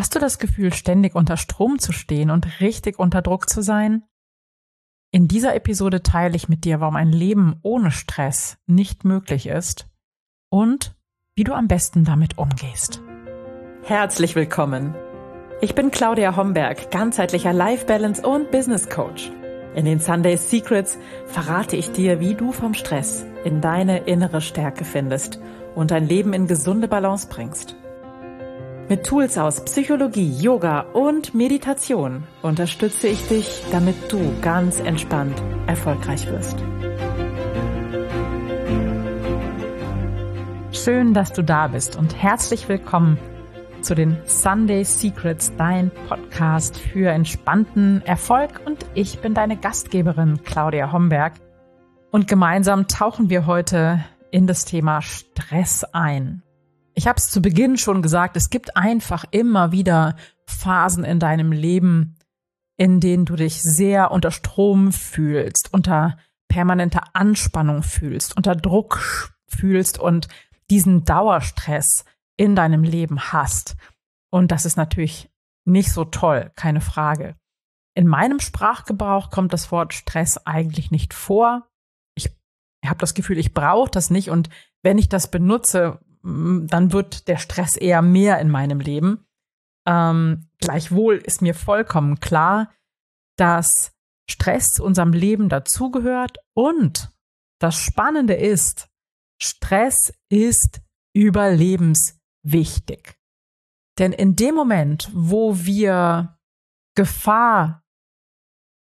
Hast du das Gefühl, ständig unter Strom zu stehen und richtig unter Druck zu sein? In dieser Episode teile ich mit dir, warum ein Leben ohne Stress nicht möglich ist und wie du am besten damit umgehst. Herzlich willkommen. Ich bin Claudia Homberg, ganzheitlicher Life Balance und Business Coach. In den Sunday Secrets verrate ich dir, wie du vom Stress in deine innere Stärke findest und dein Leben in gesunde Balance bringst. Mit Tools aus Psychologie, Yoga und Meditation unterstütze ich dich, damit du ganz entspannt erfolgreich wirst. Schön, dass du da bist und herzlich willkommen zu den Sunday Secrets, dein Podcast für entspannten Erfolg. Und ich bin deine Gastgeberin Claudia Homberg. Und gemeinsam tauchen wir heute in das Thema Stress ein. Ich habe es zu Beginn schon gesagt, es gibt einfach immer wieder Phasen in deinem Leben, in denen du dich sehr unter Strom fühlst, unter permanenter Anspannung fühlst, unter Druck fühlst und diesen Dauerstress in deinem Leben hast. Und das ist natürlich nicht so toll, keine Frage. In meinem Sprachgebrauch kommt das Wort Stress eigentlich nicht vor. Ich habe das Gefühl, ich brauche das nicht. Und wenn ich das benutze, dann wird der Stress eher mehr in meinem Leben. Ähm, gleichwohl ist mir vollkommen klar, dass Stress zu unserem Leben dazugehört und das Spannende ist, Stress ist überlebenswichtig. Denn in dem Moment, wo wir Gefahr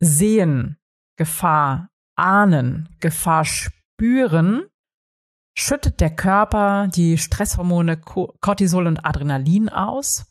sehen, Gefahr ahnen, Gefahr spüren, schüttet der Körper die Stresshormone Cortisol und Adrenalin aus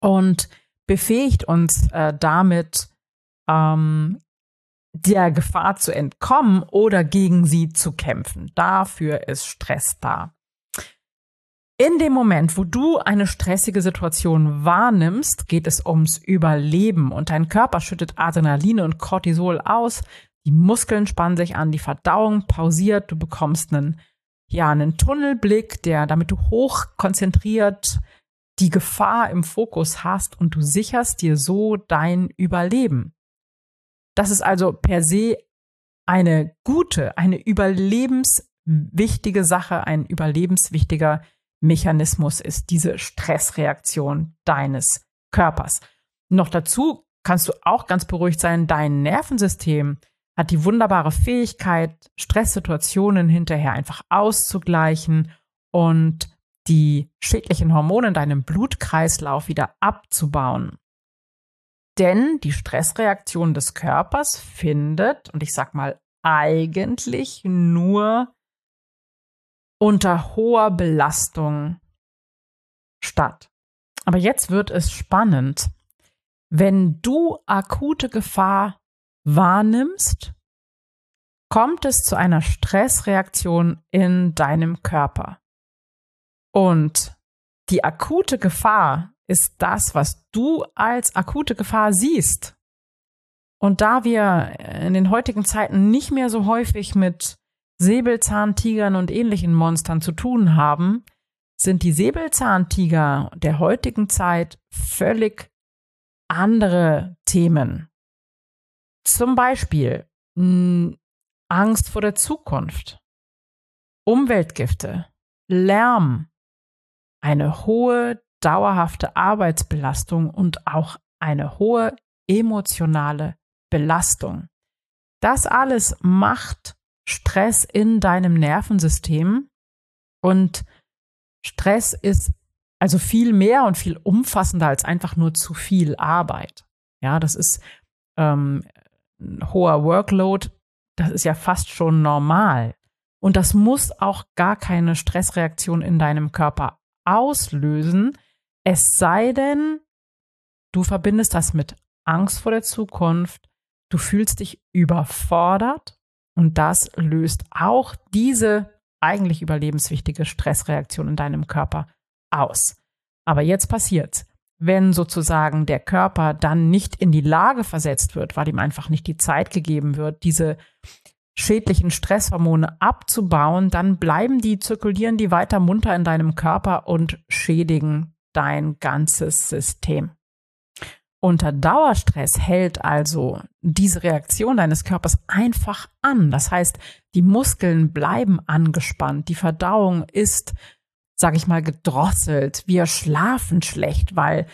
und befähigt uns äh, damit, ähm, der Gefahr zu entkommen oder gegen sie zu kämpfen. Dafür ist Stress da. In dem Moment, wo du eine stressige Situation wahrnimmst, geht es ums Überleben und dein Körper schüttet Adrenalin und Cortisol aus, die Muskeln spannen sich an, die Verdauung pausiert, du bekommst einen ja, einen Tunnelblick, der, damit du hoch konzentriert die Gefahr im Fokus hast und du sicherst dir so dein Überleben. Das ist also per se eine gute, eine überlebenswichtige Sache, ein überlebenswichtiger Mechanismus ist diese Stressreaktion deines Körpers. Noch dazu kannst du auch ganz beruhigt sein, dein Nervensystem hat die wunderbare Fähigkeit, Stresssituationen hinterher einfach auszugleichen und die schädlichen Hormone in deinem Blutkreislauf wieder abzubauen. Denn die Stressreaktion des Körpers findet, und ich sag mal eigentlich nur unter hoher Belastung statt. Aber jetzt wird es spannend. Wenn du akute Gefahr wahrnimmst, kommt es zu einer Stressreaktion in deinem Körper. Und die akute Gefahr ist das, was du als akute Gefahr siehst. Und da wir in den heutigen Zeiten nicht mehr so häufig mit Säbelzahntigern und ähnlichen Monstern zu tun haben, sind die Säbelzahntiger der heutigen Zeit völlig andere Themen. Zum Beispiel mh, hm, Angst vor der Zukunft, Umweltgifte, Lärm, eine hohe dauerhafte Arbeitsbelastung und auch eine hohe emotionale Belastung. Das alles macht Stress in deinem Nervensystem und Stress ist also viel mehr und viel umfassender als einfach nur zu viel Arbeit. Ja, das ist ähm, hoher Workload, das ist ja fast schon normal. Und das muss auch gar keine Stressreaktion in deinem Körper auslösen, es sei denn, du verbindest das mit Angst vor der Zukunft, du fühlst dich überfordert und das löst auch diese eigentlich überlebenswichtige Stressreaktion in deinem Körper aus. Aber jetzt passiert's wenn sozusagen der Körper dann nicht in die Lage versetzt wird, weil ihm einfach nicht die Zeit gegeben wird, diese schädlichen Stresshormone abzubauen, dann bleiben die, zirkulieren die weiter munter in deinem Körper und schädigen dein ganzes System. Unter Dauerstress hält also diese Reaktion deines Körpers einfach an. Das heißt, die Muskeln bleiben angespannt, die Verdauung ist, sag ich mal, gedrosselt. Wir schlafen schlecht, weil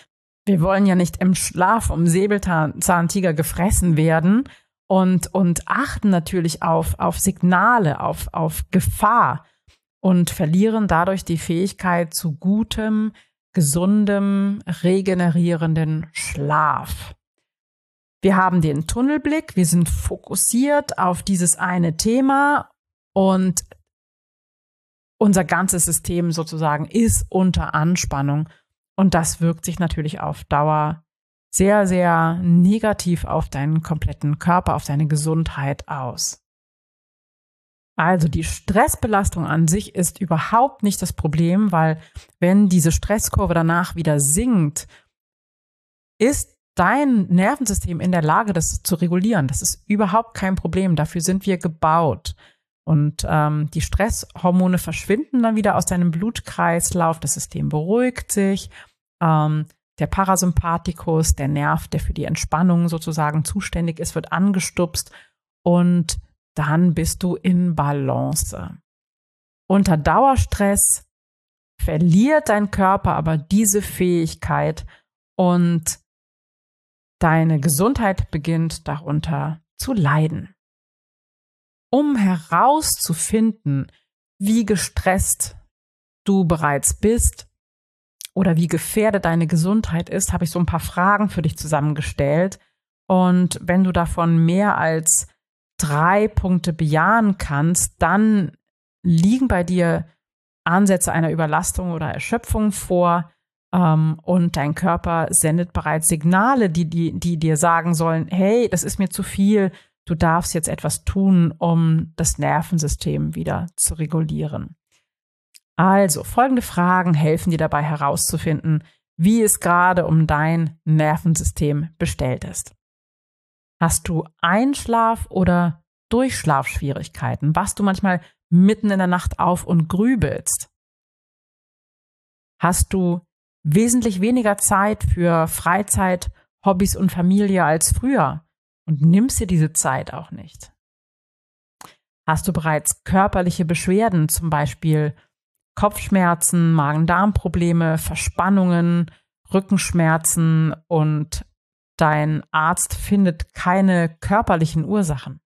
wir wollen ja nicht im Schlaf um Säbelzahntiger gefressen werden und, und achten natürlich auf, auf Signale, auf, auf Gefahr und verlieren dadurch die Fähigkeit zu gutem, gesundem, regenerierenden Schlaf. Wir haben den Tunnelblick, wir sind fokussiert auf dieses eine Thema und unser ganzes System sozusagen ist unter Anspannung und das wirkt sich natürlich auf Dauer sehr, sehr negativ auf deinen kompletten Körper, auf deine Gesundheit aus. Also die Stressbelastung an sich ist überhaupt nicht das Problem, weil wenn diese Stresskurve danach wieder sinkt, ist dein Nervensystem in der Lage, das zu regulieren. Das ist überhaupt kein Problem. Dafür sind wir gebaut. Und ähm, die Stresshormone verschwinden dann wieder aus deinem Blutkreislauf. Das System beruhigt sich. Ähm, der Parasympathikus, der Nerv, der für die Entspannung sozusagen zuständig ist, wird angestupst. Und dann bist du in Balance. Unter Dauerstress verliert dein Körper aber diese Fähigkeit und deine Gesundheit beginnt darunter zu leiden. Um herauszufinden, wie gestresst du bereits bist oder wie gefährdet deine Gesundheit ist, habe ich so ein paar Fragen für dich zusammengestellt. Und wenn du davon mehr als drei Punkte bejahen kannst, dann liegen bei dir Ansätze einer Überlastung oder Erschöpfung vor ähm, und dein Körper sendet bereits Signale, die, die, die dir sagen sollen, hey, das ist mir zu viel, du darfst jetzt etwas tun, um das Nervensystem wieder zu regulieren. Also, folgende Fragen helfen dir dabei herauszufinden, wie es gerade um dein Nervensystem bestellt ist. Hast du Einschlaf- oder Durchschlafschwierigkeiten? Wachst du manchmal mitten in der Nacht auf und grübelst? Hast du wesentlich weniger Zeit für Freizeit, Hobbys und Familie als früher und nimmst dir diese Zeit auch nicht? Hast du bereits körperliche Beschwerden, zum Beispiel Kopfschmerzen, Magen-Darm-Probleme, Verspannungen, Rückenschmerzen und dein Arzt findet keine körperlichen Ursachen.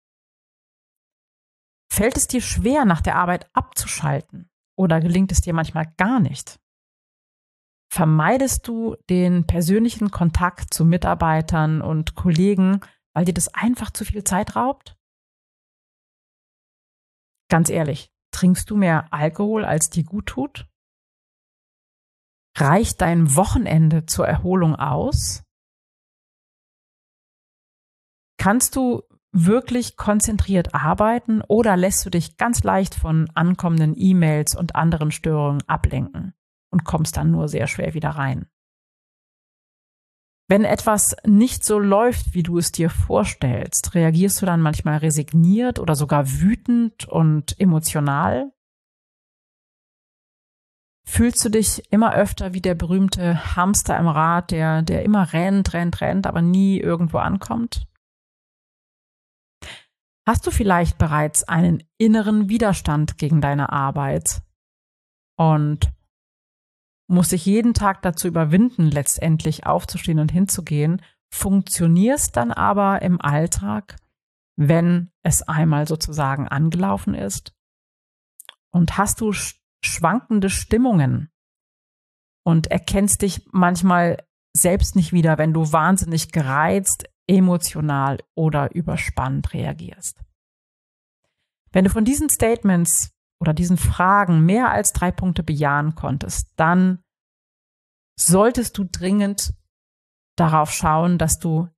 Fällt es dir schwer, nach der Arbeit abzuschalten oder gelingt es dir manchmal gar nicht? Vermeidest du den persönlichen Kontakt zu Mitarbeitern und Kollegen, weil dir das einfach zu viel Zeit raubt? Ganz ehrlich, trinkst du mehr Alkohol, als dir gut tut? Reicht dein Wochenende zur Erholung aus? Kannst du wirklich konzentriert arbeiten oder lässt du dich ganz leicht von ankommenden E-Mails und anderen Störungen ablenken und kommst dann nur sehr schwer wieder rein? Wenn etwas nicht so läuft, wie du es dir vorstellst, reagierst du dann manchmal resigniert oder sogar wütend und emotional? Fühlst du dich immer öfter wie der berühmte Hamster im Rad, der, der immer rennt, rennt, rennt, aber nie irgendwo ankommt? Hast du vielleicht bereits einen inneren Widerstand gegen deine Arbeit und musst dich jeden Tag dazu überwinden, letztendlich aufzustehen und hinzugehen, funktionierst dann aber im Alltag, wenn es einmal sozusagen angelaufen ist? Und hast du schwankende Stimmungen und erkennst dich manchmal selbst nicht wieder, wenn du wahnsinnig gereizt, emotional oder überspannt reagierst. Wenn du von diesen Statements oder diesen Fragen mehr als drei Punkte bejahen konntest, dann solltest du dringend darauf schauen, dass du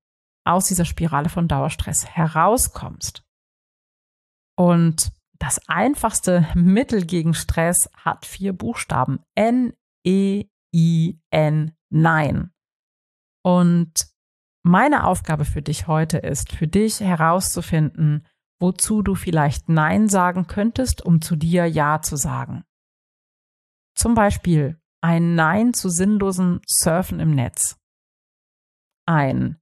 aus dieser Spirale von Dauerstress herauskommst. Und das einfachste Mittel gegen Stress hat vier Buchstaben. N-E-I-N, Nein. Und meine Aufgabe für dich heute ist, für dich herauszufinden, wozu du vielleicht Nein sagen könntest, um zu dir Ja zu sagen. Zum Beispiel, ein Nein zu sinnlosem Surfen im Netz. Ein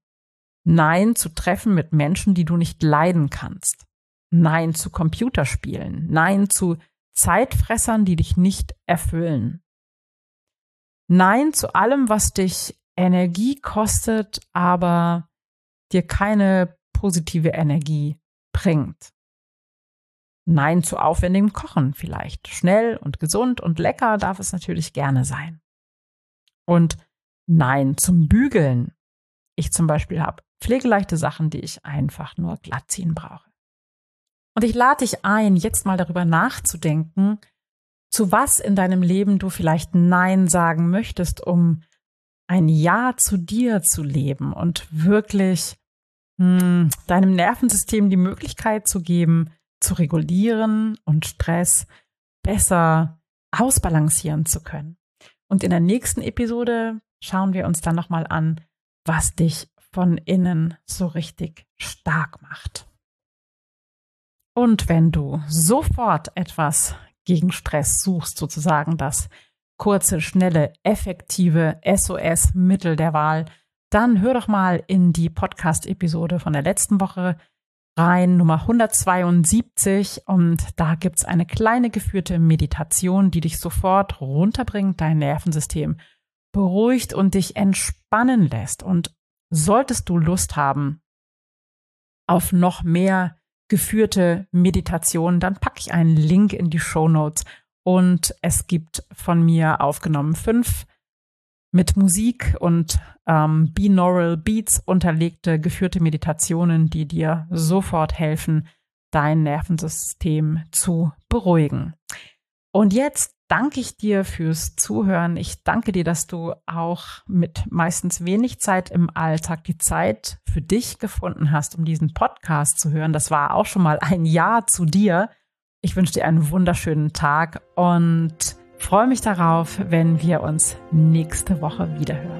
Nein zu Treffen mit Menschen, die du nicht leiden kannst. Nein zu Computerspielen. Nein zu Zeitfressern, die dich nicht erfüllen. Nein zu allem, was dich Energie kostet, aber dir keine positive Energie bringt. Nein zu aufwendigem Kochen vielleicht. Schnell und gesund und lecker darf es natürlich gerne sein. Und Nein zum Bügeln. Ich zum Beispiel habe pflegeleichte Sachen, die ich einfach nur glatt ziehen brauche. Und ich lade dich ein, jetzt mal darüber nachzudenken, zu was in deinem Leben du vielleicht Nein sagen möchtest, um ein Ja zu dir zu leben und wirklich hm, deinem Nervensystem die Möglichkeit zu geben, zu regulieren und Stress besser ausbalancieren zu können. Und in der nächsten Episode schauen wir uns dann nochmal an, was dich von innen so richtig stark macht. Und wenn du sofort etwas gegen Stress suchst, sozusagen das kurze, schnelle, effektive SOS-Mittel der Wahl, dann hör doch mal in die Podcast-Episode von der letzten Woche rein, Nummer 172. Und da gibt's eine kleine geführte Meditation, die dich sofort runterbringt, dein Nervensystem beruhigt und dich entspannen lässt. Und solltest du Lust haben auf noch mehr geführte Meditation, dann packe ich einen Link in die Show Notes und es gibt von mir aufgenommen fünf mit Musik und ähm, binaural Beats unterlegte geführte Meditationen, die dir sofort helfen, dein Nervensystem zu beruhigen. Und jetzt danke ich dir fürs Zuhören. Ich danke dir, dass du auch mit meistens wenig Zeit im Alltag die Zeit für dich gefunden hast, um diesen Podcast zu hören. Das war auch schon mal ein Ja zu dir. Ich wünsche dir einen wunderschönen Tag und freue mich darauf, wenn wir uns nächste Woche wiederhören.